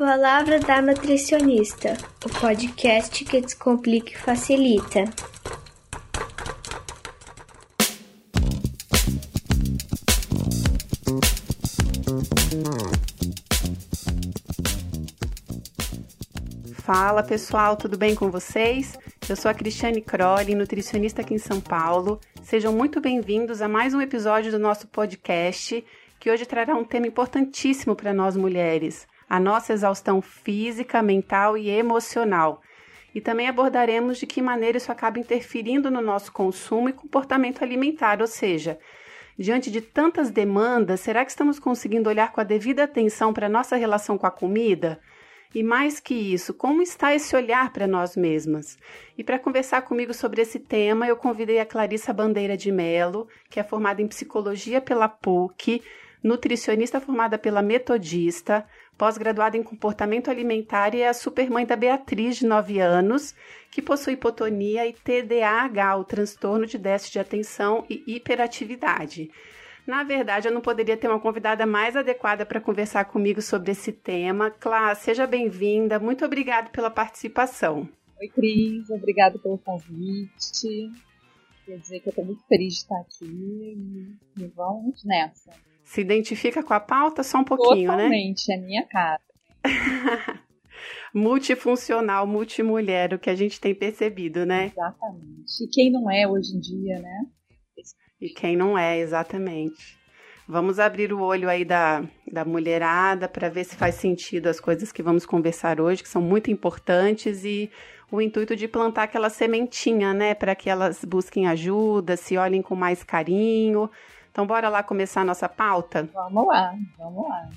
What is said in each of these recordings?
Palavra da Nutricionista, o podcast que descomplica e facilita. Fala pessoal, tudo bem com vocês? Eu sou a Cristiane Crowley, nutricionista aqui em São Paulo. Sejam muito bem-vindos a mais um episódio do nosso podcast, que hoje trará um tema importantíssimo para nós mulheres: a nossa exaustão física, mental e emocional. E também abordaremos de que maneira isso acaba interferindo no nosso consumo e comportamento alimentar, ou seja, diante de tantas demandas, será que estamos conseguindo olhar com a devida atenção para a nossa relação com a comida? E mais que isso, como está esse olhar para nós mesmas? E para conversar comigo sobre esse tema, eu convidei a Clarissa Bandeira de Melo, que é formada em psicologia pela PUC, nutricionista formada pela Metodista, pós-graduada em comportamento alimentar e é a supermãe da Beatriz, de 9 anos, que possui hipotonia e TDAH, o transtorno de déficit de atenção e hiperatividade. Na verdade, eu não poderia ter uma convidada mais adequada para conversar comigo sobre esse tema. Clá, seja bem-vinda. Muito obrigada pela participação. Oi, Cris. Obrigada pelo convite. Quer dizer que eu estou muito feliz de estar aqui e vamos nessa. Se identifica com a pauta só um pouquinho, Totalmente, né? Totalmente, é minha cara. Multifuncional, multimulher, o que a gente tem percebido, né? Exatamente. E quem não é hoje em dia, né? E quem não é, exatamente. Vamos abrir o olho aí da, da mulherada para ver se faz sentido as coisas que vamos conversar hoje, que são muito importantes, e o intuito de plantar aquela sementinha, né, para que elas busquem ajuda, se olhem com mais carinho, então, bora lá começar a nossa pauta? Vamos lá, vamos lá.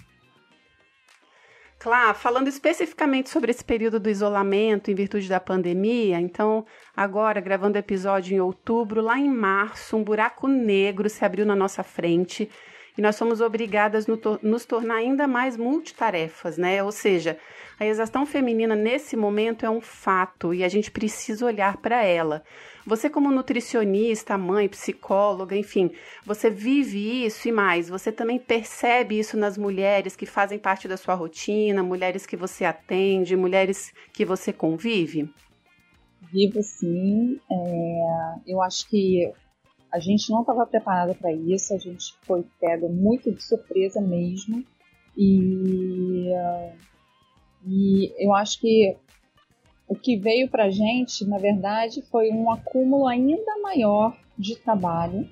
Claro, falando especificamente sobre esse período do isolamento em virtude da pandemia, então, agora, gravando o episódio em outubro, lá em março, um buraco negro se abriu na nossa frente e nós somos obrigadas a nos tornar ainda mais multitarefas, né? Ou seja, a exaustão feminina nesse momento é um fato e a gente precisa olhar para ela. Você, como nutricionista, mãe, psicóloga, enfim, você vive isso e mais. Você também percebe isso nas mulheres que fazem parte da sua rotina, mulheres que você atende, mulheres que você convive? Vivo sim. É, eu acho que a gente não estava preparada para isso, a gente foi pego muito de surpresa mesmo. E, e eu acho que o que veio para a gente, na verdade, foi um acúmulo ainda maior de trabalho,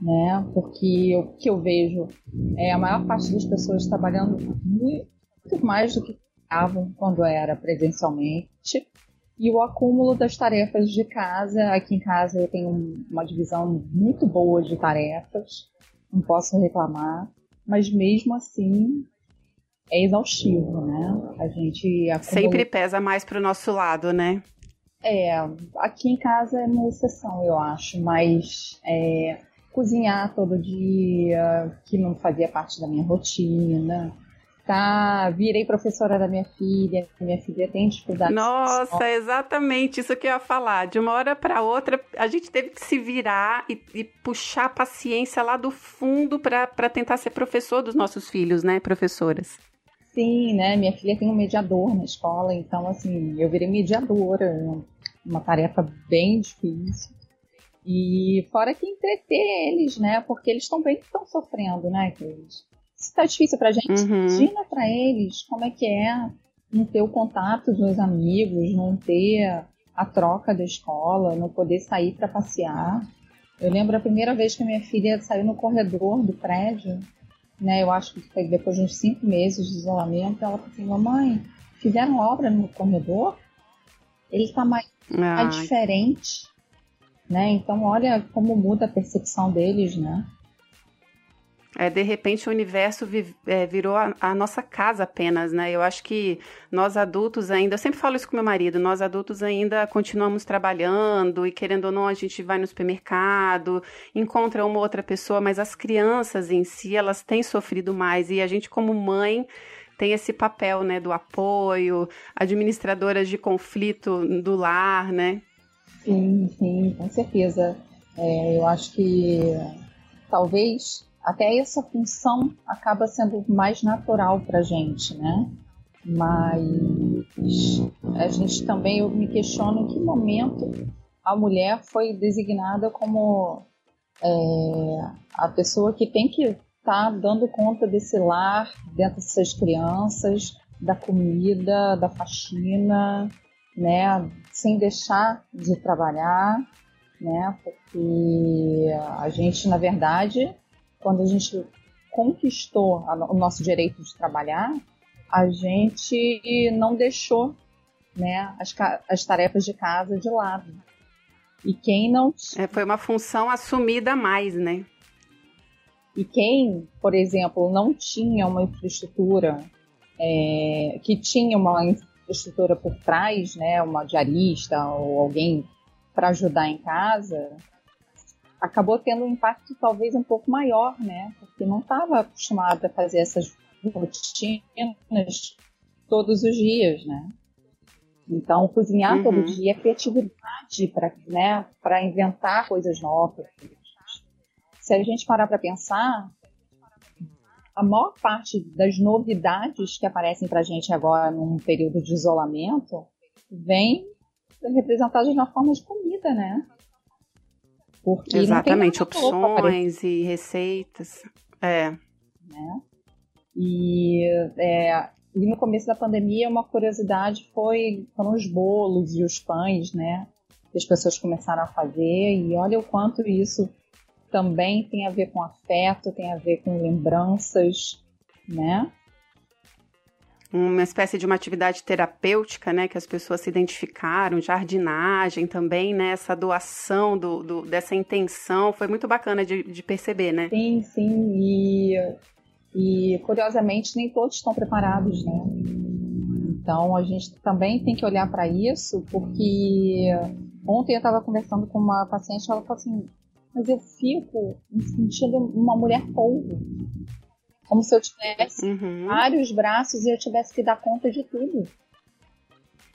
né? Porque o que eu vejo é a maior parte das pessoas trabalhando muito mais do que estavam quando era presencialmente. E o acúmulo das tarefas de casa. Aqui em casa eu tenho uma divisão muito boa de tarefas, não posso reclamar. Mas mesmo assim, é exaustivo, né? A gente acumula... sempre pesa mais para o nosso lado, né? É, aqui em casa é uma exceção, eu acho, mas é, cozinhar todo dia, que não fazia parte da minha rotina, tá? Virei professora da minha filha, minha filha tem dificuldade. Nossa, exatamente isso que eu ia falar. De uma hora para outra, a gente teve que se virar e, e puxar a paciência lá do fundo para tentar ser professor dos nossos filhos, né, professoras? Sim, né? Minha filha tem um mediador na escola, então assim, eu virei mediadora, uma tarefa bem difícil. E fora que entreter eles, né? Porque eles também estão sofrendo, né, Cris? Se tá difícil pra gente, uhum. imagina pra eles como é que é não ter o contato dos amigos, não ter a troca da escola, não poder sair para passear. Eu lembro a primeira vez que minha filha saiu no corredor do prédio, né? Eu acho que foi depois de uns cinco meses de isolamento, ela falou assim, mamãe, fizeram obra no corredor? Ele está mais, mais diferente, né? Então olha como muda a percepção deles, né? É, de repente o universo vi, é, virou a, a, nossa casa apenas, né? Eu acho que nós adultos ainda, eu sempre falo isso com meu marido, nós adultos ainda continuamos trabalhando e querendo ou não a gente vai no supermercado, encontra uma outra pessoa, mas as crianças em si, elas têm sofrido mais e a gente como mãe tem esse papel, né, do apoio, administradoras de conflito do lar, né? Sim, sim, com certeza. É, eu acho que talvez até essa função acaba sendo mais natural para a gente, né? Mas a gente também eu me questiono em que momento a mulher foi designada como é, a pessoa que tem que estar tá dando conta desse lar, dentro dessas crianças, da comida, da faxina, né, sem deixar de trabalhar, né, porque a gente, na verdade, quando a gente conquistou o nosso direito de trabalhar, a gente não deixou né, as, as tarefas de casa de lado. E quem não. É, foi uma função assumida a mais, né? E quem, por exemplo, não tinha uma infraestrutura, é, que tinha uma infraestrutura por trás, né, uma diarista ou alguém para ajudar em casa, acabou tendo um impacto talvez um pouco maior, né? Porque não estava acostumado a fazer essas rotinas todos os dias, né? Então, cozinhar uhum. todo dia é criatividade para né, inventar coisas novas. Se a gente parar para pensar, a maior parte das novidades que aparecem para a gente agora num período de isolamento vem representadas na forma de comida, né? Porque Exatamente, opções e receitas. É. Né? E, é, e no começo da pandemia, uma curiosidade foi foram os bolos e os pães, né? Que as pessoas começaram a fazer. E olha o quanto isso também tem a ver com afeto, tem a ver com lembranças, né? Uma espécie de uma atividade terapêutica, né, que as pessoas se identificaram, jardinagem também, né, essa doação do, do dessa intenção, foi muito bacana de, de, perceber, né? Sim, sim, e, e curiosamente nem todos estão preparados, né? Então a gente também tem que olhar para isso, porque ontem eu estava conversando com uma paciente, ela falou assim, mas eu fico me sentindo uma mulher polvo como se eu tivesse uhum. vários braços e eu tivesse que dar conta de tudo.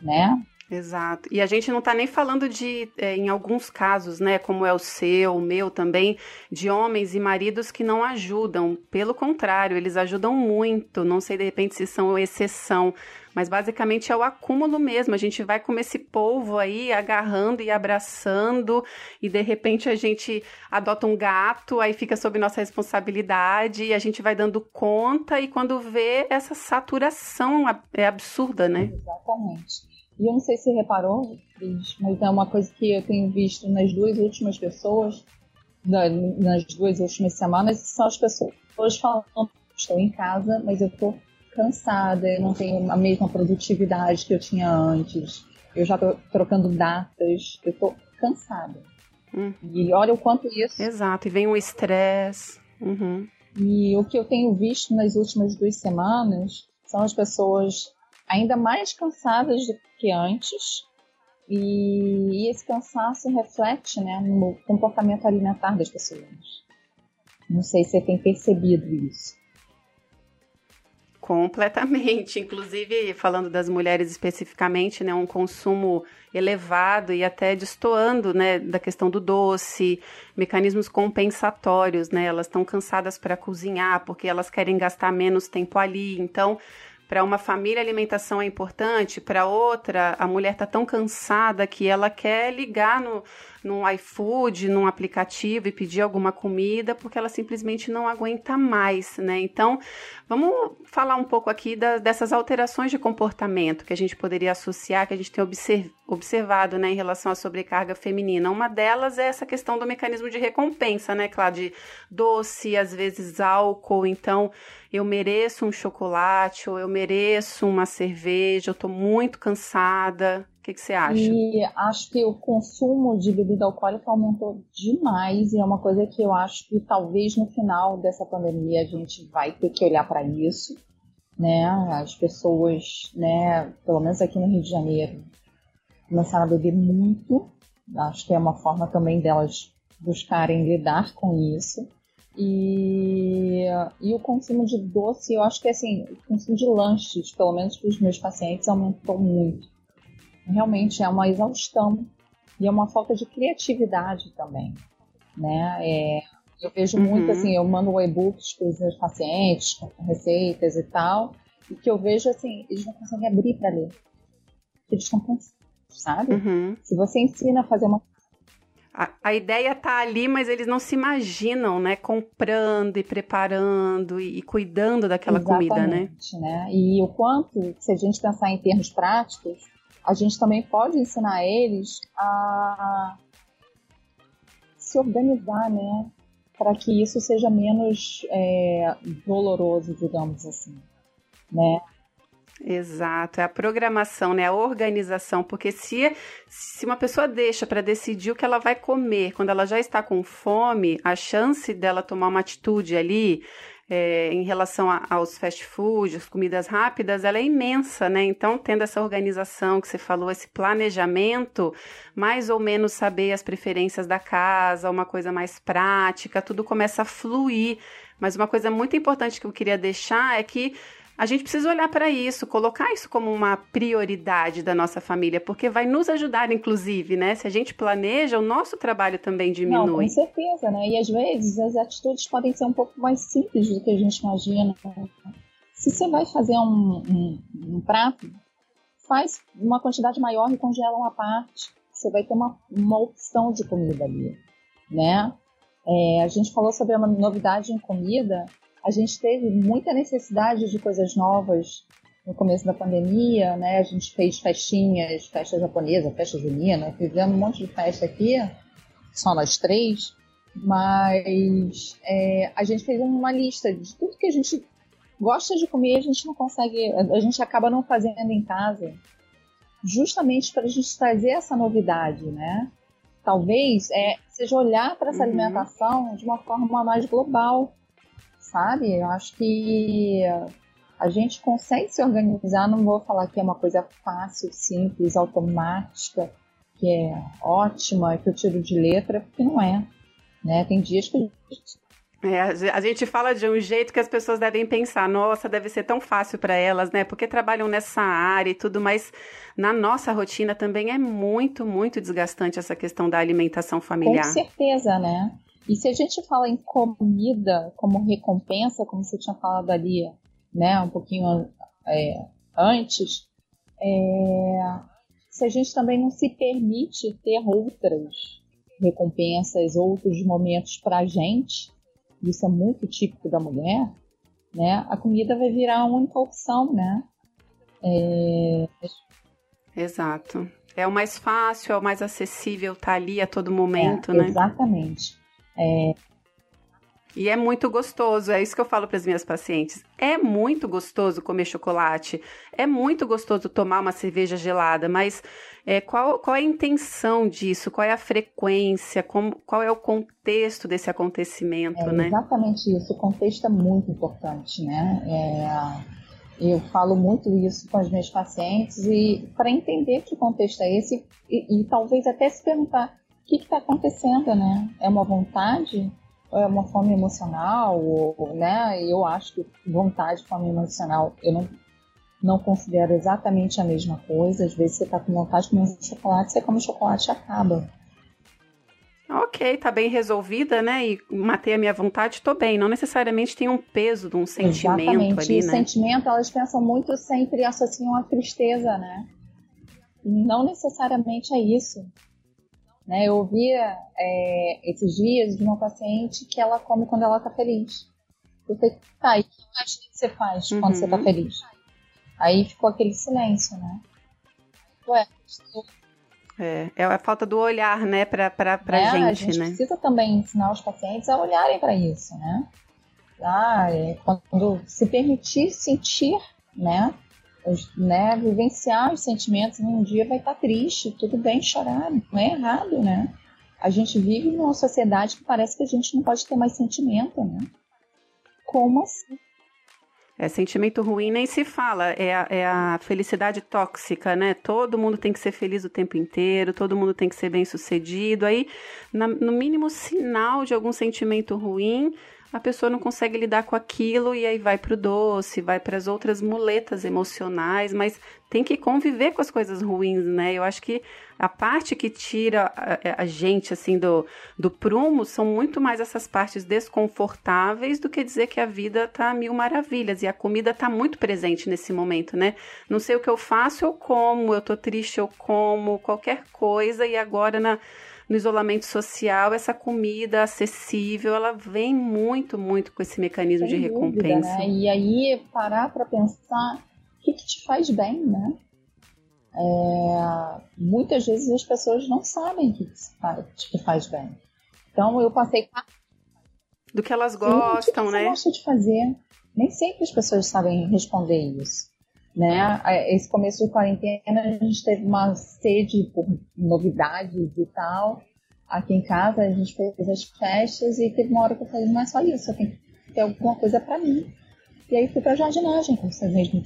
Né? Exato. E a gente não está nem falando de, é, em alguns casos, né, como é o seu, o meu também, de homens e maridos que não ajudam. Pelo contrário, eles ajudam muito. Não sei de repente se são exceção, mas basicamente é o acúmulo mesmo. A gente vai com esse polvo aí agarrando e abraçando, e de repente a gente adota um gato, aí fica sob nossa responsabilidade, e a gente vai dando conta, e quando vê essa saturação é absurda, né? Exatamente. E eu não sei se reparou, mas é uma coisa que eu tenho visto nas duas últimas pessoas, nas duas últimas semanas, são as pessoas falando: estou em casa, mas eu estou cansada, eu não tenho a mesma produtividade que eu tinha antes, eu já estou trocando datas, eu estou cansada. Hum. E olha o quanto isso. Exato, e vem o estresse. Uhum. E o que eu tenho visto nas últimas duas semanas são as pessoas ainda mais cansadas do que antes. E, esse cansaço reflete né, no comportamento alimentar das pessoas. Não sei se você tem percebido isso. Completamente. Inclusive, falando das mulheres especificamente, né, um consumo elevado e até destoando, né, da questão do doce, mecanismos compensatórios, né? Elas estão cansadas para cozinhar porque elas querem gastar menos tempo ali. Então, para uma família, alimentação é importante, para outra, a mulher está tão cansada que ela quer ligar no, no iFood, num aplicativo e pedir alguma comida, porque ela simplesmente não aguenta mais, né? Então, vamos falar um pouco aqui da, dessas alterações de comportamento que a gente poderia associar, que a gente tem observ, observado, né, em relação à sobrecarga feminina. Uma delas é essa questão do mecanismo de recompensa, né, claro, de doce, às vezes álcool, então eu mereço um chocolate ou eu mereço uma cerveja, eu estou muito cansada. Que, que, você acha? E acho que o consumo de bebida alcoólica aumentou demais e é uma coisa que eu acho que talvez no final dessa pandemia a gente vai ter que olhar para isso, né? As pessoas, né, pelo menos aqui no Rio de Janeiro, começaram a beber muito. Acho que é uma forma também delas buscarem lidar com isso. E, e o consumo de doce, eu acho que assim, o consumo de lanches, pelo menos para os meus pacientes, aumentou muito. Realmente é uma exaustão e é uma falta de criatividade também, né? É, eu vejo uhum. muito assim, eu mando e-books para os meus pacientes com receitas e tal, e que eu vejo assim, eles não conseguem abrir para ler. Eles estão cansados, sabe? Uhum. Se você ensina a fazer uma a, a, ideia tá ali, mas eles não se imaginam, né? Comprando e preparando e, e cuidando daquela Exatamente, comida, né? né? E o quanto, se a gente pensar em termos práticos, a gente também pode ensinar eles a se organizar, né? Para que isso seja menos é, doloroso, digamos assim, né? Exato, é a programação, né? A organização, porque se, se uma pessoa deixa para decidir o que ela vai comer quando ela já está com fome, a chance dela tomar uma atitude ali é, em relação a, aos fast foods, comidas rápidas, ela é imensa, né? Então, tendo essa organização que você falou, esse planejamento, mais ou menos saber as preferências da casa, uma coisa mais prática, tudo começa a fluir. Mas uma coisa muito importante que eu queria deixar é que a gente precisa olhar para isso, colocar isso como uma prioridade da nossa família, porque vai nos ajudar, inclusive, né? Se a gente planeja, o nosso trabalho também diminui. Não, com certeza, né? E às vezes as atitudes podem ser um pouco mais simples do que a gente imagina. Se você vai fazer um, um, um prato, faz uma quantidade maior e congela uma parte. Você vai ter uma, uma opção de comida ali, né? É, a gente falou sobre a novidade em comida a gente teve muita necessidade de coisas novas no começo da pandemia, né? A gente fez festinhas, festa japonesa, festa junina, fizemos um monte de festa aqui, só nós três, mas é, a gente fez uma lista de tudo que a gente gosta de comer, a gente não consegue, a gente acaba não fazendo em casa, justamente para a gente trazer essa novidade, né? Talvez é, seja olhar para essa uhum. alimentação de uma forma mais global, sabe? Eu acho que a gente consegue se organizar. Não vou falar que é uma coisa fácil, simples, automática, que é ótima, que eu tiro de letra, porque não é. Né? Tem dias que a gente é, a gente fala de um jeito que as pessoas devem pensar, nossa, deve ser tão fácil para elas, né? Porque trabalham nessa área e tudo, mas na nossa rotina também é muito, muito desgastante essa questão da alimentação familiar. Com certeza, né? E se a gente fala em comida como recompensa, como você tinha falado ali, né, um pouquinho é, antes, é, se a gente também não se permite ter outras recompensas, outros momentos para a gente, isso é muito típico da mulher, né, a comida vai virar a única opção, né? É... Exato. É o mais fácil, é o mais acessível, tá ali a todo momento, é, né? Exatamente. É... E é muito gostoso, é isso que eu falo para as minhas pacientes. É muito gostoso comer chocolate, é muito gostoso tomar uma cerveja gelada, mas é, qual, qual é a intenção disso? Qual é a frequência? Como, qual é o contexto desse acontecimento, é né? Exatamente isso. O contexto é muito importante, né? É, eu falo muito isso com as minhas pacientes e para entender que contexto é esse e, e talvez até se perguntar o que está acontecendo, né? É uma vontade ou é uma fome emocional, ou, né? Eu acho que vontade e fome emocional eu não, não considero exatamente a mesma coisa. Às vezes você está com vontade de comer um chocolate, você come chocolate e acaba. Ok, tá bem resolvida, né? E matei a minha vontade, tô bem. Não necessariamente tem um peso de um sentimento Exatamente. ali, e né? sentimento, elas pensam muito sempre associam a tristeza, né? Não necessariamente é isso. Né? Eu ouvia é, esses dias de uma paciente que ela come quando ela tá feliz. Eu falei, tá, e o que mais você faz uhum. quando você tá uhum. feliz? Aí ficou aquele silêncio, né? Ué. É, é a falta do olhar, né, pra, pra, pra é, gente, a gente né? precisa também ensinar os pacientes a olharem para isso, né? Ah, é, quando se permitir sentir, né? Né, vivenciar os sentimentos. Um dia vai estar triste, tudo bem chorar, não é errado, né? A gente vive numa sociedade que parece que a gente não pode ter mais sentimento, né? Como assim? É, sentimento ruim nem se fala, é a, é a, felicidade tóxica, né? Todo mundo tem que ser feliz o tempo inteiro, todo mundo tem que ser bem sucedido. Aí, na, no mínimo sinal de algum sentimento ruim, a pessoa não consegue lidar com aquilo e aí vai pro doce, vai para as outras muletas emocionais, mas tem que conviver com as coisas ruins, né? Eu acho que a parte que tira a, a, gente assim do, do prumo são muito mais essas partes desconfortáveis do que dizer que a vida tá mil maravilhas e a comida tá muito presente nesse momento, né? Não sei o que eu faço, eu como, eu tô triste, eu como, qualquer coisa e agora na no isolamento social, essa comida acessível, ela vem muito, muito com esse mecanismo Sem de dúvida, recompensa. Né? E aí parar para pensar o que, que, te faz bem, né? É, muitas vezes as pessoas não sabem o que, te faz bem. Então eu passei do que elas gostam, Sim, o que né? Você gosta de fazer. Nem sempre as pessoas sabem responder isso. Né? Esse começo de quarentena a gente teve uma sede por novidades e tal. Aqui em casa a gente fez as festas e teve uma hora que eu falei, não é só isso, eu tenho que ter alguma coisa para mim. E aí fui pra jardinagem, como você mesmo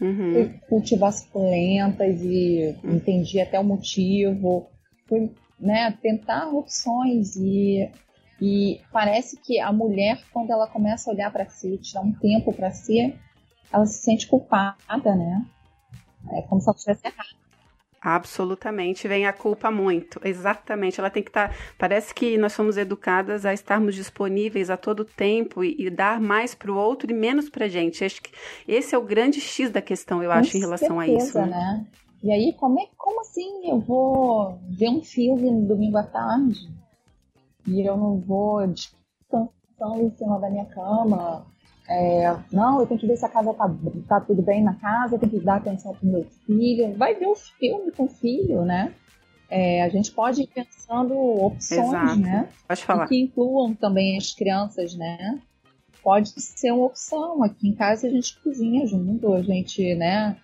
uhum. Fui cultivar suculentas e uhum. entendi até o motivo. Fui né, tentar opções e, e parece que a mulher, quando ela começa a olhar para si, tirar um tempo para si, ela se sente culpada, né? É como se ela estivesse errada. Absolutamente, vem a culpa muito. Exatamente, ela tem que estar. Tá, parece que nós somos educadas a estarmos disponíveis a todo tempo e, e dar mais para o outro e menos para a gente. Acho que esse é o grande X da questão, eu Com acho, em relação certeza, a isso. Né? né? E aí, como, é, como assim eu vou ver um filme no domingo à tarde e eu não vou descansando em cima da minha cama? É, não, eu tenho que ver se a casa tá, tá tudo bem na casa, eu tenho que dar atenção pro meu filho. Vai ver o filme com o filho, né? É, a gente pode ir pensando opções, Exato. né? Pode falar. que incluam também as crianças, né? Pode ser uma opção. Aqui em casa a gente cozinha junto, a gente, né,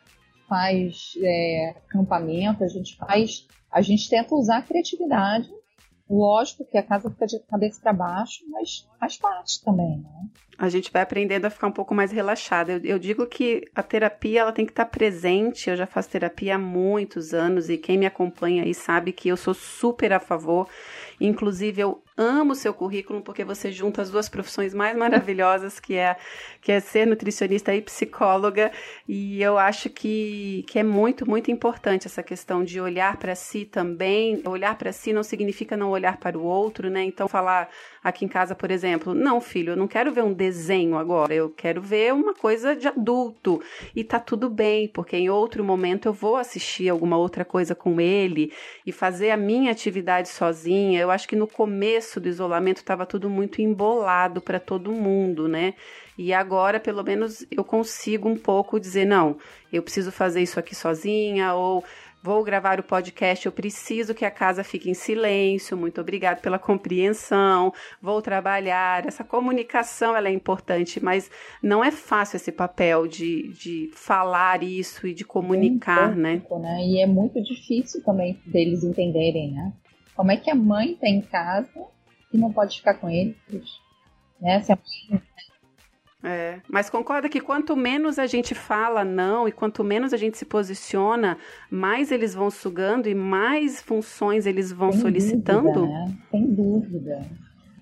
faz é, acampamento, a gente faz. A gente tenta usar a criatividade Lógico que a casa fica de cabeça para baixo, mas faz parte também, né? A gente vai aprendendo a ficar um pouco mais relaxada. Eu, eu digo que a terapia ela tem que estar presente. Eu já faço terapia há muitos anos e quem me acompanha aí sabe que eu sou super a favor. Inclusive, eu amo o seu currículo porque você junta as duas profissões mais maravilhosas, que é, que é ser nutricionista e psicóloga. E eu acho que, que é muito, muito importante essa questão de olhar para si também. Olhar para si não significa não olhar para o outro, né? Então, falar aqui em casa, por exemplo, não, filho, eu não quero ver um desenho agora, eu quero ver uma coisa de adulto. E tá tudo bem, porque em outro momento eu vou assistir alguma outra coisa com ele e fazer a minha atividade sozinha. Eu acho que no começo do isolamento estava tudo muito embolado para todo mundo, né? E agora, pelo menos, eu consigo um pouco dizer: não, eu preciso fazer isso aqui sozinha, ou vou gravar o podcast, eu preciso que a casa fique em silêncio, muito obrigado pela compreensão, vou trabalhar. Essa comunicação ela é importante, mas não é fácil esse papel de, de falar isso e de comunicar, né? né? E é muito difícil também deles entenderem, né? Como é que a mãe está em casa e não pode ficar com eles. Né? Se a mãe é, mas concorda que quanto menos a gente fala não e quanto menos a gente se posiciona, mais eles vão sugando e mais funções eles vão Sem solicitando? Dúvida, né? Sem dúvida.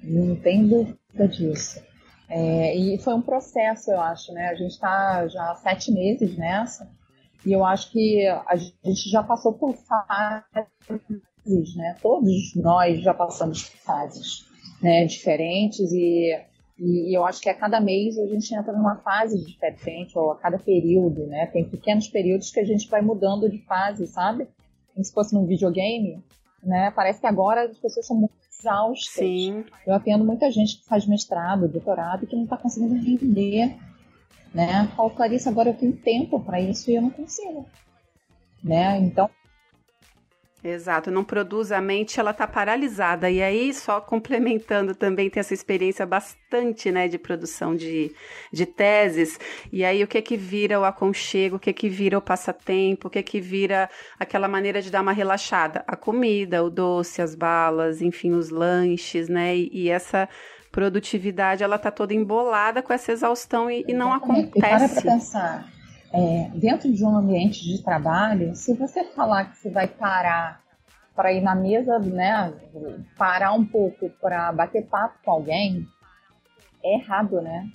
Não tem dúvida disso. É, e foi um processo, eu acho, né? A gente está já há sete meses nessa e eu acho que a gente já passou por fases, né? Todos nós já passamos por fases né, diferentes e, e, eu acho que a cada mês a gente entra numa fase diferente, ou a cada período, né? Tem pequenos períodos que a gente vai mudando de fase, sabe? Como se fosse num videogame, né? Parece que agora as pessoas são muito exaustas. Sim. Eu atendo muita gente que faz mestrado, doutorado, que não está conseguindo render, né? Falo, Clarice, agora eu tenho tempo para isso e eu não consigo, né? Então, Exato, não produz a mente, ela está paralisada. E aí, só complementando também, tem essa experiência bastante, né, de produção de, de teses. E aí, o que que vira o aconchego, o que que vira o passatempo, o que que vira aquela maneira de dar uma relaxada? A comida, o doce, as balas, enfim, os lanches, né, e, e essa produtividade, ela tá toda embolada com essa exaustão e, e não acontece. E para pensar, é, dentro de um ambiente de trabalho, se você falar que você vai parar para ir na mesa, né, parar um pouco para bater papo com alguém, é errado, né?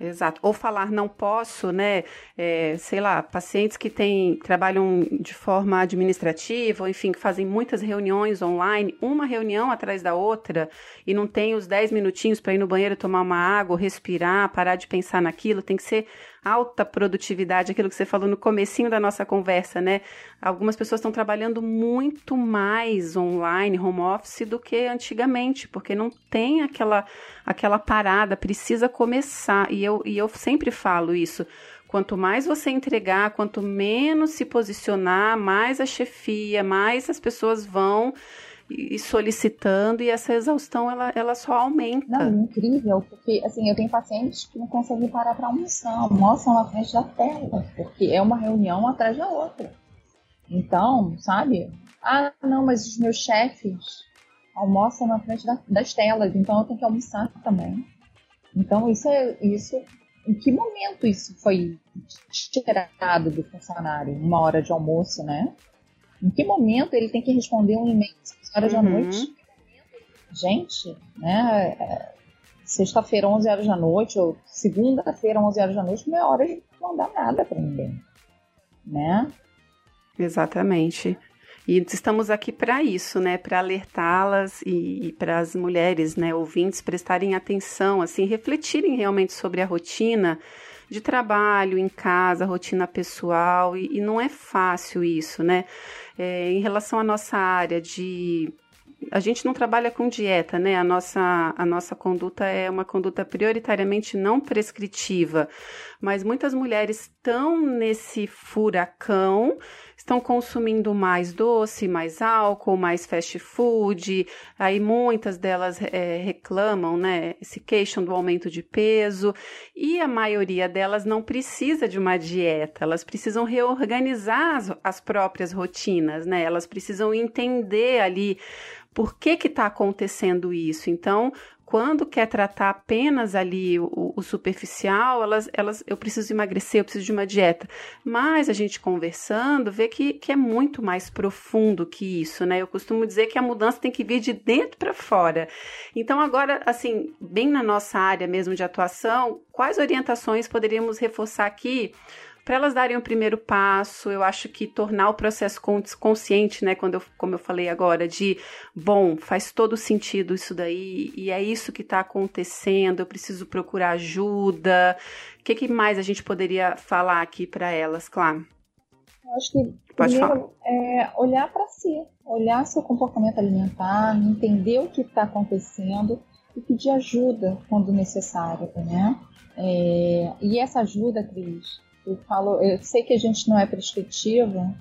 Exato. Ou falar não posso, né? É, sei lá, pacientes que têm, trabalham de forma administrativa, ou enfim, que fazem muitas reuniões online, uma reunião atrás da outra, e não tem os 10 minutinhos para ir no banheiro tomar uma água, respirar, parar de pensar naquilo, tem que ser alta produtividade, aquilo que você falou no comecinho da nossa conversa, né? Algumas pessoas estão trabalhando muito mais online, home office, do que antigamente, porque não tem aquela, aquela parada, precisa começar. E eu, e eu sempre falo isso. Quanto mais você entregar, quanto menos se posicionar, mais a chefia, mais as pessoas vão e solicitando, e essa exaustão ela, ela só aumenta. Não, incrível, porque assim, eu tenho pacientes que não conseguem parar para almoçar, almoçam na frente da tela, porque é uma reunião atrás da outra. Então, sabe? Ah, não, mas os meus chefes almoçam na frente da, das telas, então eu tenho que almoçar também. Então, isso é isso. Em que momento isso foi tirado do funcionário? Uma hora de almoço, né? Em que momento ele tem que responder um e-mail horas uhum. da noite? Gente, né? É, sexta-feira, 11 horas da noite, ou segunda-feira, 11 horas da noite, não é hora de mandar nada para ninguém, né? Exatamente. E estamos aqui para isso, né? Para alertá-las e, e para as mulheres, né, ouvintes, prestarem atenção, assim, refletirem realmente sobre a rotina de trabalho em casa, rotina pessoal, e, e não é fácil isso, né? É, em relação à nossa área de a gente não trabalha com dieta, né? A nossa, a nossa conduta é uma conduta prioritariamente não prescritiva, mas muitas mulheres estão nesse furacão estão consumindo mais doce, mais álcool, mais fast food. Aí muitas delas é, reclamam, né? Se queixam do aumento de peso. E a maioria delas não precisa de uma dieta, elas precisam reorganizar as, as próprias rotinas, né? Elas precisam entender ali por que está acontecendo isso? Então, quando quer tratar apenas ali o, o, superficial, elas, elas, eu preciso emagrecer, eu preciso de uma dieta. Mas a gente conversando vê que, que é muito mais profundo que isso, né? Eu costumo dizer que a mudança tem que vir de dentro para fora. Então, agora, assim, bem na nossa área mesmo de atuação, quais orientações poderíamos reforçar aqui? Para elas darem o primeiro passo, eu acho que tornar o processo consciente, né, quando eu, como eu falei agora, de bom, faz todo sentido isso daí, e é isso que está acontecendo, eu preciso procurar ajuda. O que, que mais a gente poderia falar aqui para elas, claro? Eu acho que Pode primeiro é olhar para si, olhar seu comportamento alimentar, entender o que está acontecendo e pedir ajuda quando necessário, né? É, e essa ajuda, Cris, eu falo, eu sei que a gente não é prescritiva,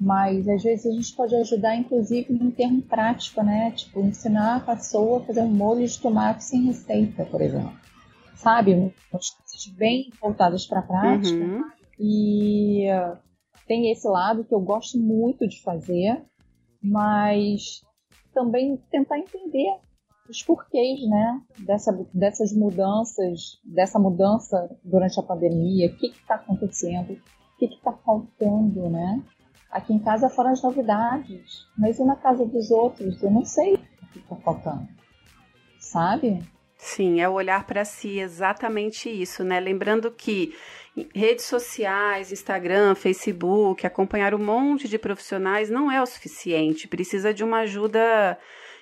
mas às vezes a gente pode ajudar, inclusive, em termo prático, né? Tipo, ensinar a pessoa a fazer um molho de tomate sem receita, por exemplo. Sabe? Umas coisas bem voltadas para a prática. Uhum. E tem esse lado que eu gosto muito de fazer, mas também tentar entender os porquês, né, dessa, dessas mudanças, dessa mudança durante a pandemia, o que está acontecendo, o que está faltando, né? Aqui em casa foram as novidades, mas e na casa dos outros? Eu não sei o que está faltando, sabe? Sim, é o olhar para si, exatamente isso, né? Lembrando que redes sociais, Instagram, Facebook, acompanhar um monte de profissionais não é o suficiente, precisa de uma ajuda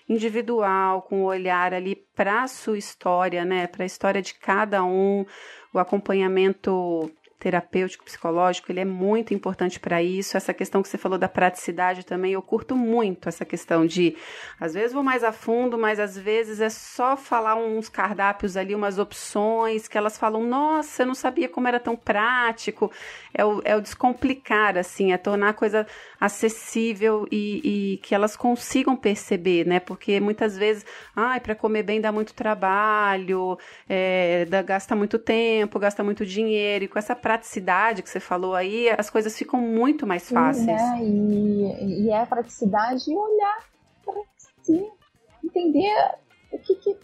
individual, com o olhar ali para a sua história, né? Para a história de cada um, o acompanhamento terapêutico, psicológico, ele é muito importante para isso. Essa questão que você falou da praticidade também, eu curto muito essa questão de, às vezes vou mais a fundo, mas às vezes é só falar uns cardápios ali, umas opções que elas falam, nossa, eu não sabia como era tão prático. É o, é o descomplicar, assim, é tornar a coisa acessível e, e que elas consigam perceber, né? Porque muitas vezes, ai, para comer bem dá muito trabalho, é, dá, gasta muito tempo, gasta muito dinheiro, e com essa praticidade que você falou aí, as coisas ficam muito mais fáceis. Sim, né? E, e é a praticidade e olhar para si, entender o que, que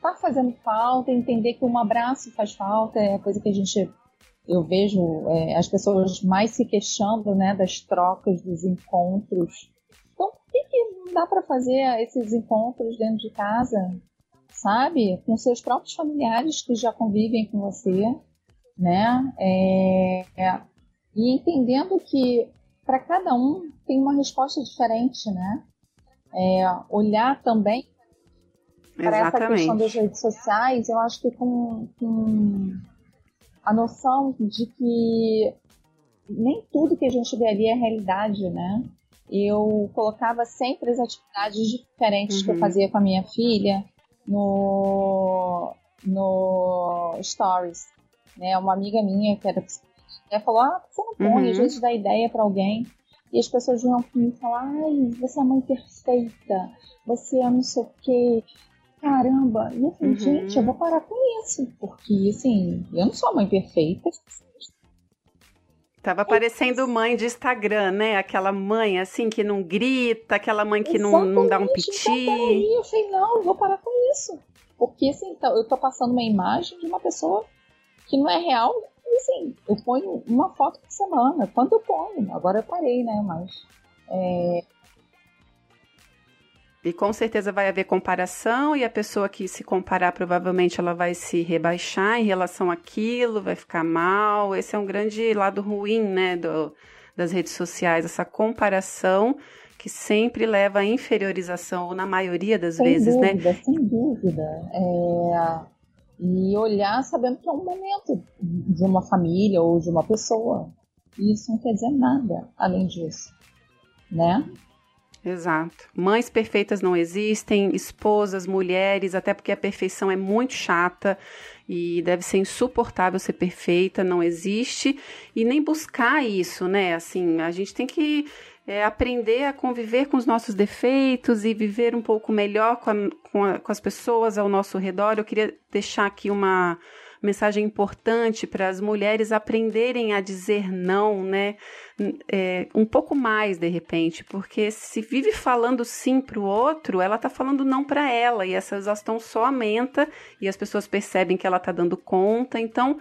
tá fazendo falta, entender que um abraço faz falta, é a coisa que a gente eu vejo é, as pessoas mais se queixando né, das trocas, dos encontros. Então, por que, que não dá para fazer esses encontros dentro de casa? sabe? Com seus próprios familiares que já convivem com você, né? É, é, e entendendo que para cada um tem uma resposta diferente, né? É, olhar também para essa questão das redes sociais, eu acho que com, com a noção de que nem tudo que a gente vê ali é realidade, né? Eu colocava sempre as atividades diferentes uhum. que eu uhum. fazia com a minha filha no, no Stories. Né? Uma amiga minha que era psicóloga falou: Ah, você não põe, uhum. às vezes dá ideia para alguém. E as pessoas vinham me falar: Ai, você é mãe perfeita, você é não sei o quê. Caramba! E eu falei: uhum. Gente, eu vou parar com isso, porque assim, eu não sou mãe perfeita, Tava parecendo mãe de Instagram, né? Aquela mãe assim que não grita, aquela mãe que não, não dá um piti. Então, eu falei, não, eu vou parar com isso. Porque assim, então, eu tô passando uma imagem de uma pessoa que não é real. E assim, eu ponho uma foto por semana. Quando eu ponho? Agora eu parei, né? Mas. É, e com certeza vai haver comparação e a pessoa que se comparar provavelmente ela vai se rebaixar em relação àquilo, vai ficar mal. Esse é um grande lado ruim, né, do, das redes sociais, essa comparação que sempre leva à inferiorização, ou na maioria das sem vezes, né? dúvida, né? Sem dúvida, é... E olhar sabendo que é um momento de uma família ou de uma pessoa. E isso não quer dizer nada além disso, né? Exato. Mães perfeitas não existem, esposas, mulheres, até porque a perfeição é muito chata e deve ser insuportável ser perfeita, não existe e nem buscar isso, né? Assim, a gente tem que é, aprender a conviver com os nossos defeitos e viver um pouco melhor com, a, com, a, com as pessoas ao nosso redor. Eu queria deixar aqui uma mensagem importante para as mulheres aprenderem a dizer não, né? É, um pouco mais de repente, porque se vive falando sim para o outro, ela está falando não para ela e essa exaustão só aumenta e as pessoas percebem que ela está dando conta. Então,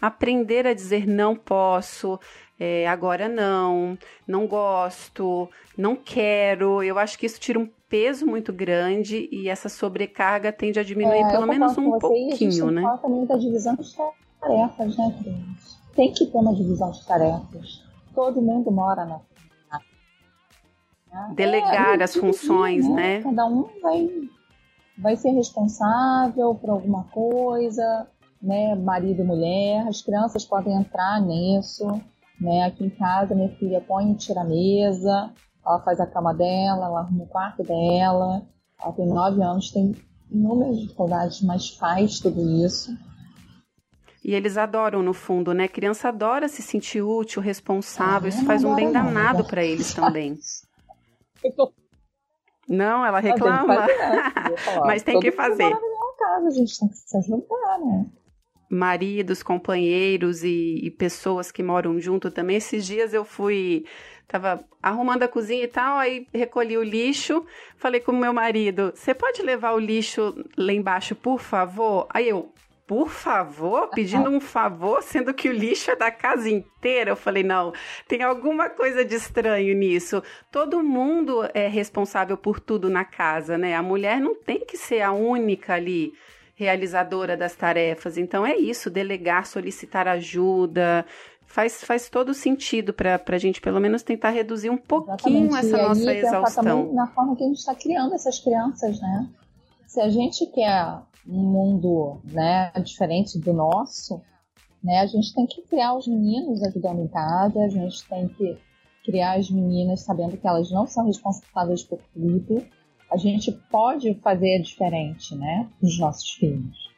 aprender a dizer não posso, é, agora não, não gosto, não quero. Eu acho que isso tira um peso muito grande e essa sobrecarga tende a diminuir é, pelo menos um pouquinho, né? Falta também da divisão de tarefas, né, Cris? Tem que ter uma divisão de tarefas. Todo mundo mora na Delegar é, as funções, né? né? Cada um vai, vai ser responsável por alguma coisa, né? Marido e mulher, as crianças podem entrar nisso, né? Aqui em casa, minha filha põe e tira a mesa, ela faz a cama dela, ela arruma o quarto dela. Ela tem nove anos, tem inúmeras dificuldades, mas faz tudo isso. E eles adoram, no fundo, né? A criança adora se sentir útil, responsável. isso faz um bem danado para eles também. Não, ela reclama. Mas tem que fazer. Casa, a gente tem que se ajudar, né? Maridos, companheiros e, e pessoas que moram junto também. Esses dias eu fui Tava arrumando a cozinha e tal, aí recolhi o lixo. Falei com o meu marido: Você pode levar o lixo lá embaixo, por favor? Aí eu, por favor, pedindo um favor, sendo que o lixo é da casa inteira. Eu falei, não, tem alguma coisa de estranho nisso. Todo mundo é responsável por tudo na casa, né? A mulher não tem que ser a única ali realizadora das tarefas. Então é isso, delegar, solicitar ajuda, faz, faz todo sentido para a gente, pelo menos, tentar reduzir um pouquinho Exatamente. essa e nossa aí, exaustão. na forma que a gente está criando essas crianças, né? Se a gente quer um mundo né, diferente do nosso, né, a gente tem que criar os meninos ajudando em casa, a gente tem que criar as meninas sabendo que elas não são responsáveis por tudo. A gente pode fazer diferente, né, dos nossos filhos.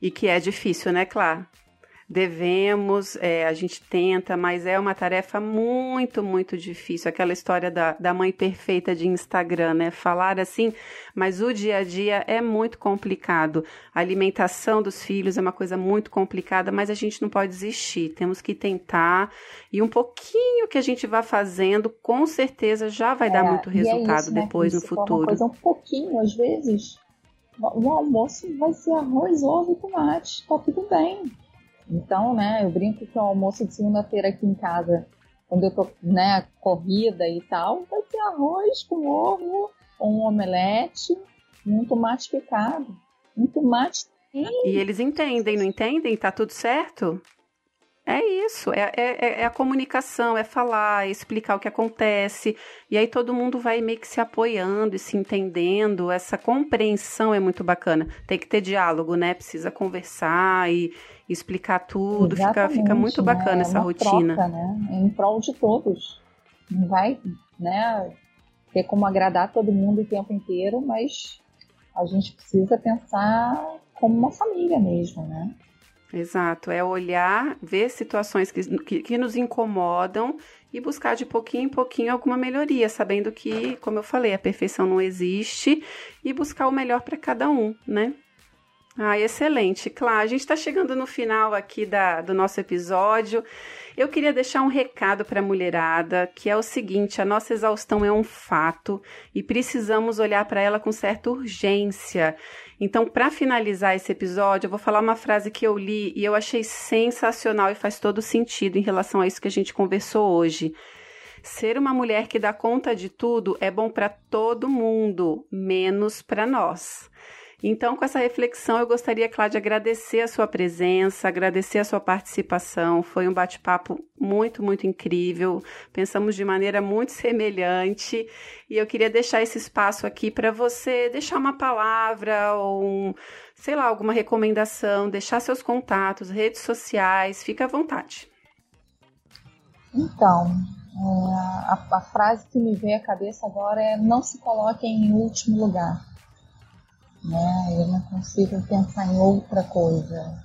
E que é difícil, né, Clara? Devemos, é, a gente tenta, mas é uma tarefa muito, muito difícil. Aquela história da, da mãe perfeita de Instagram, né? Falar assim, mas o dia a dia é muito complicado. A alimentação dos filhos é uma coisa muito complicada, mas a gente não pode desistir. Temos que tentar. E um pouquinho que a gente vá fazendo, com certeza já vai é, dar muito resultado é isso, né, depois no futuro. Uma coisa um pouquinho, às vezes, o almoço vai ser arroz, ovo e tomate, tá tudo bem. Então, né, eu brinco que o almoço de segunda-feira aqui em casa quando eu tô, né, corrida e tal, vai ser arroz com ovo, um omelete e um tomate picado. Um tomate. E eles entendem, não entendem? Tá tudo certo? É isso, é, é, é, a comunicação, é falar, é explicar o que acontece, e aí todo mundo vai meio que se apoiando e se entendendo. Essa compreensão é muito bacana. Tem que ter diálogo, né? Precisa conversar e, explicar tudo. Fica, fica muito né? bacana né? essa rotina. Troca, né? Em prol de todos. Não vai né, ter como agradar todo mundo o tempo inteiro, mas a gente precisa pensar como uma família mesmo, né? Exato, é olhar, ver situações que, que, que, nos incomodam e buscar de pouquinho em pouquinho alguma melhoria, sabendo que, como eu falei, a perfeição não existe e buscar o melhor para cada um, né? Ah, excelente. Claro, a gente está chegando no final aqui da, do nosso episódio. Eu queria deixar um recado para a mulherada, que é o seguinte: a nossa exaustão é um fato e precisamos olhar para ela com certa urgência. Então, para finalizar esse episódio, eu vou falar uma frase que eu li e eu achei sensacional e faz todo sentido em relação a isso que a gente conversou hoje. Ser uma mulher que dá conta de tudo é bom para todo mundo, menos para nós. Então, com essa reflexão, eu gostaria, Cláudia, de agradecer a sua presença, agradecer a sua participação. Foi um bate-papo muito, muito incrível. Pensamos de maneira muito semelhante. E eu queria deixar esse espaço aqui para você deixar uma palavra ou um, sei lá, alguma recomendação, deixar seus contatos, redes sociais. Fica à vontade. Então, é, a, a frase que me veio à cabeça agora é: não se coloque em último lugar né? Eu não consigo pensar em outra coisa,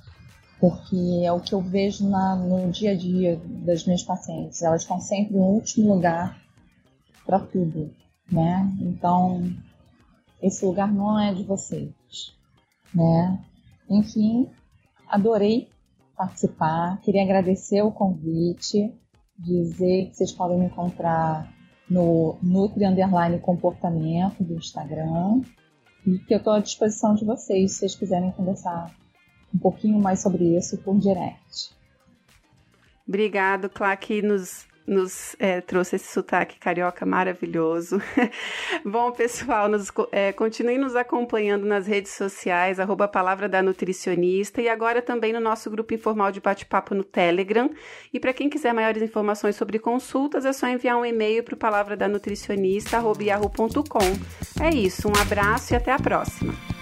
porque é o que eu vejo na, no dia a dia das minhas pacientes. Elas estão sempre em último lugar para tudo, né? Então, esse lugar não é de vocês, né? Enfim, adorei participar, queria agradecer o convite, dizer que vocês podem me encontrar no Nutri Underline Comportamento do Instagram que eu estou à disposição de vocês, se vocês quiserem conversar um pouquinho mais sobre isso por direct. Obrigado, Clá, que nos, nos é, trouxe esse sotaque carioca maravilhoso. Bom, pessoal, nos, é, continue nos acompanhando nas redes sociais, arroba Palavra da Nutricionista, e agora também no nosso grupo informal de bate-papo no Telegram. E para quem quiser maiores informações sobre consultas, é só enviar um e-mail para o palavra da nutricionista. É isso, um abraço e até a próxima.